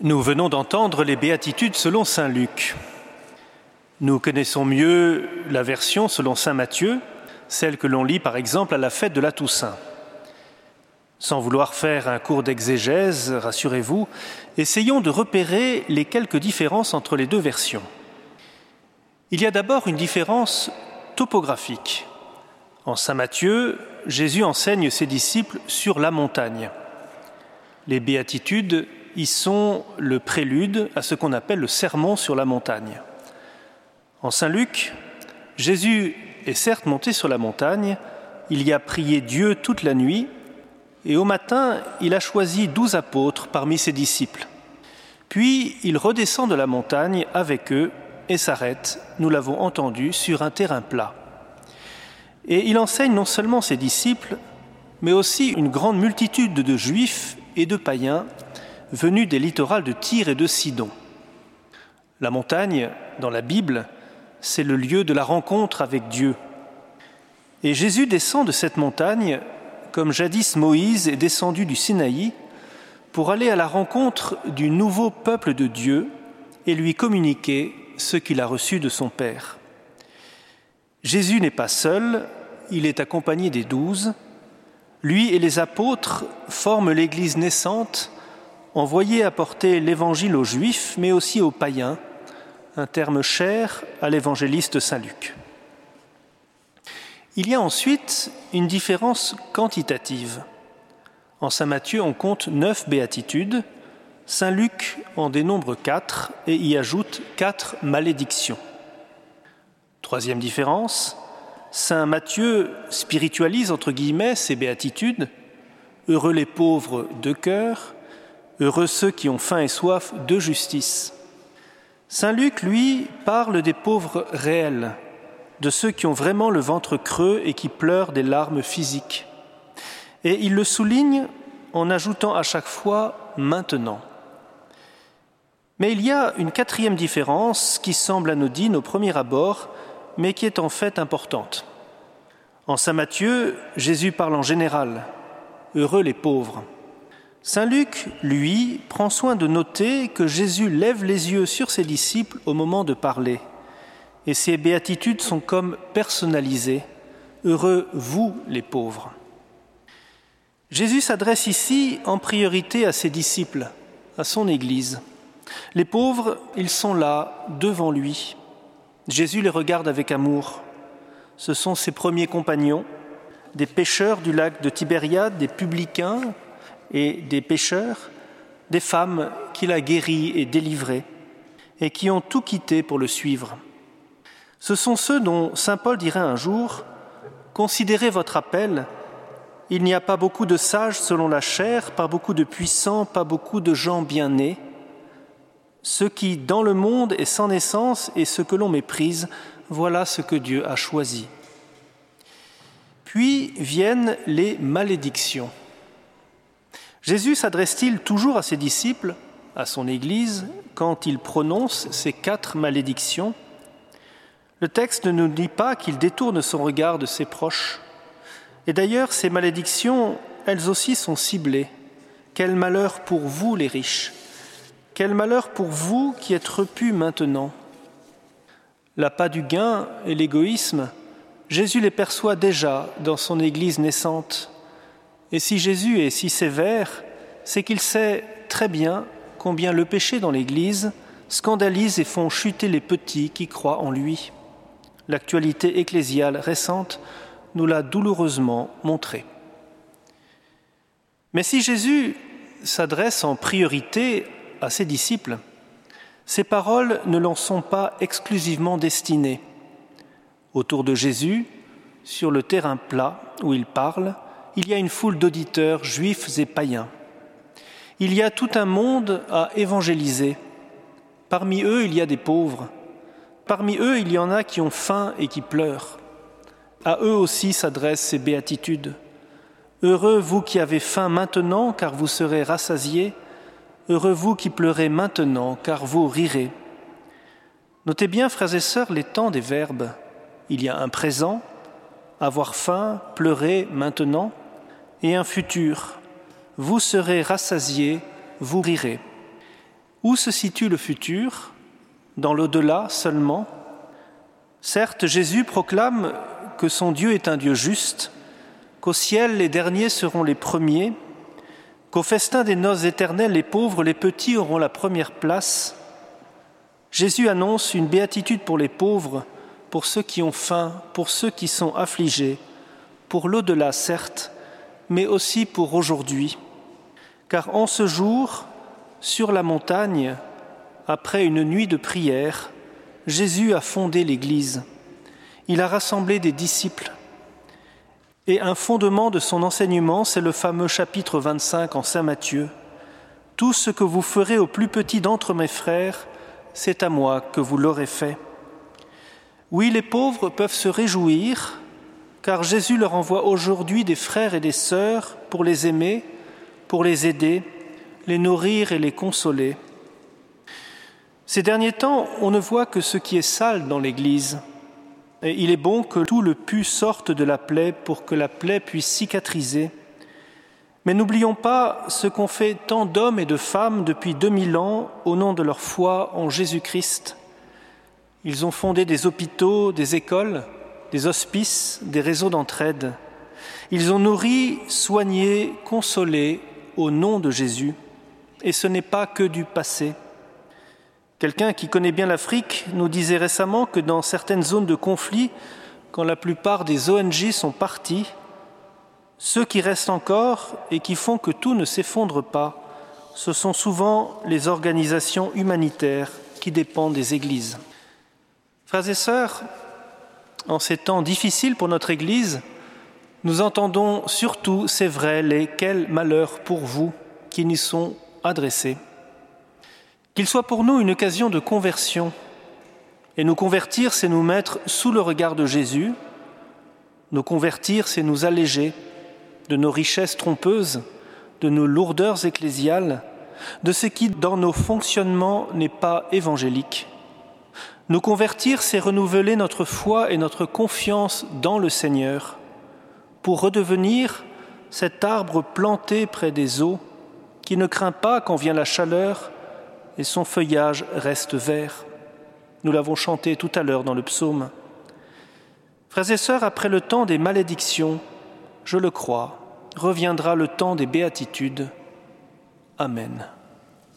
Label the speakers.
Speaker 1: Nous venons d'entendre les béatitudes selon Saint Luc. Nous connaissons mieux la version selon Saint Matthieu, celle que l'on lit par exemple à la fête de la Toussaint. Sans vouloir faire un cours d'exégèse, rassurez-vous, essayons de repérer les quelques différences entre les deux versions. Il y a d'abord une différence topographique. En Saint Matthieu, Jésus enseigne ses disciples sur la montagne. Les béatitudes y sont le prélude à ce qu'on appelle le sermon sur la montagne. En Saint Luc, Jésus est certes monté sur la montagne, il y a prié Dieu toute la nuit, et au matin, il a choisi douze apôtres parmi ses disciples. Puis il redescend de la montagne avec eux et s'arrête, nous l'avons entendu, sur un terrain plat. Et il enseigne non seulement ses disciples, mais aussi une grande multitude de juifs et de païens venus des littorales de Tyr et de Sidon. La montagne, dans la Bible, c'est le lieu de la rencontre avec Dieu. Et Jésus descend de cette montagne comme jadis Moïse est descendu du Sinaï pour aller à la rencontre du nouveau peuple de Dieu et lui communiquer ce qu'il a reçu de son Père. Jésus n'est pas seul, il est accompagné des douze. Lui et les apôtres forment l'Église naissante, envoyée apporter l'Évangile aux Juifs, mais aussi aux païens, un terme cher à l'évangéliste Saint Luc. Il y a ensuite une différence quantitative. En Saint Matthieu, on compte neuf béatitudes, Saint Luc en dénombre quatre et y ajoute quatre malédictions. Troisième différence, Saint Matthieu spiritualise entre guillemets ces béatitudes. Heureux les pauvres de cœur, heureux ceux qui ont faim et soif de justice. Saint Luc, lui, parle des pauvres réels, de ceux qui ont vraiment le ventre creux et qui pleurent des larmes physiques. Et il le souligne en ajoutant à chaque fois maintenant. Mais il y a une quatrième différence qui semble anodine au premier abord, mais qui est en fait importante. En Saint Matthieu, Jésus parle en général, heureux les pauvres. Saint Luc, lui, prend soin de noter que Jésus lève les yeux sur ses disciples au moment de parler et ces béatitudes sont comme personnalisées. Heureux vous les pauvres. Jésus s'adresse ici en priorité à ses disciples, à son Église. Les pauvres, ils sont là, devant lui. Jésus les regarde avec amour. Ce sont ses premiers compagnons, des pêcheurs du lac de Tibériade, des publicains et des pêcheurs, des femmes qu'il a guéris et délivrées, et qui ont tout quitté pour le suivre. Ce sont ceux dont Saint Paul dirait un jour Considérez votre appel. Il n'y a pas beaucoup de sages selon la chair, pas beaucoup de puissants, pas beaucoup de gens bien nés. Ce qui, dans le monde, est sans naissance et ce que l'on méprise, voilà ce que Dieu a choisi. Puis viennent les malédictions. Jésus s'adresse-t-il toujours à ses disciples, à son Église, quand il prononce ces quatre malédictions? Le texte ne nous dit pas qu'il détourne son regard de ses proches. Et d'ailleurs, ces malédictions, elles aussi sont ciblées. Quel malheur pour vous, les riches Quel malheur pour vous qui êtes repus maintenant L'appât du gain et l'égoïsme, Jésus les perçoit déjà dans son Église naissante. Et si Jésus est si sévère, c'est qu'il sait très bien combien le péché dans l'Église scandalise et font chuter les petits qui croient en lui l'actualité ecclésiale récente nous l'a douloureusement montré. Mais si Jésus s'adresse en priorité à ses disciples, ses paroles ne l'en sont pas exclusivement destinées. Autour de Jésus, sur le terrain plat où il parle, il y a une foule d'auditeurs juifs et païens. Il y a tout un monde à évangéliser. Parmi eux, il y a des pauvres, Parmi eux, il y en a qui ont faim et qui pleurent. À eux aussi s'adressent ces béatitudes. Heureux vous qui avez faim maintenant, car vous serez rassasiés. Heureux vous qui pleurez maintenant, car vous rirez. Notez bien, frères et sœurs, les temps des verbes. Il y a un présent, avoir faim, pleurer maintenant, et un futur. Vous serez rassasiés, vous rirez. Où se situe le futur? Dans l'au-delà seulement Certes, Jésus proclame que son Dieu est un Dieu juste, qu'au ciel les derniers seront les premiers, qu'au festin des noces éternelles les pauvres, les petits auront la première place. Jésus annonce une béatitude pour les pauvres, pour ceux qui ont faim, pour ceux qui sont affligés, pour l'au-delà certes, mais aussi pour aujourd'hui. Car en ce jour, sur la montagne, après une nuit de prière, Jésus a fondé l'Église. Il a rassemblé des disciples. Et un fondement de son enseignement, c'est le fameux chapitre 25 en Saint Matthieu. Tout ce que vous ferez au plus petit d'entre mes frères, c'est à moi que vous l'aurez fait. Oui, les pauvres peuvent se réjouir, car Jésus leur envoie aujourd'hui des frères et des sœurs pour les aimer, pour les aider, les nourrir et les consoler. Ces derniers temps, on ne voit que ce qui est sale dans l'Église. Et il est bon que tout le pu sorte de la plaie pour que la plaie puisse cicatriser. Mais n'oublions pas ce qu'ont fait tant d'hommes et de femmes depuis 2000 ans au nom de leur foi en Jésus-Christ. Ils ont fondé des hôpitaux, des écoles, des hospices, des réseaux d'entraide. Ils ont nourri, soigné, consolé au nom de Jésus. Et ce n'est pas que du passé. Quelqu'un qui connaît bien l'Afrique nous disait récemment que dans certaines zones de conflit, quand la plupart des ONG sont partis, ceux qui restent encore et qui font que tout ne s'effondre pas, ce sont souvent les organisations humanitaires qui dépendent des églises. Frères et sœurs, en ces temps difficiles pour notre Église, nous entendons surtout, c'est vrai, les quels malheurs pour vous qui n'y sont adressés. Qu'il soit pour nous une occasion de conversion. Et nous convertir, c'est nous mettre sous le regard de Jésus. Nous convertir, c'est nous alléger de nos richesses trompeuses, de nos lourdeurs ecclésiales, de ce qui, dans nos fonctionnements, n'est pas évangélique. Nous convertir, c'est renouveler notre foi et notre confiance dans le Seigneur pour redevenir cet arbre planté près des eaux qui ne craint pas quand vient la chaleur et son feuillage reste vert. Nous l'avons chanté tout à l'heure dans le psaume. Frères et sœurs, après le temps des malédictions, je le crois, reviendra le temps des béatitudes. Amen.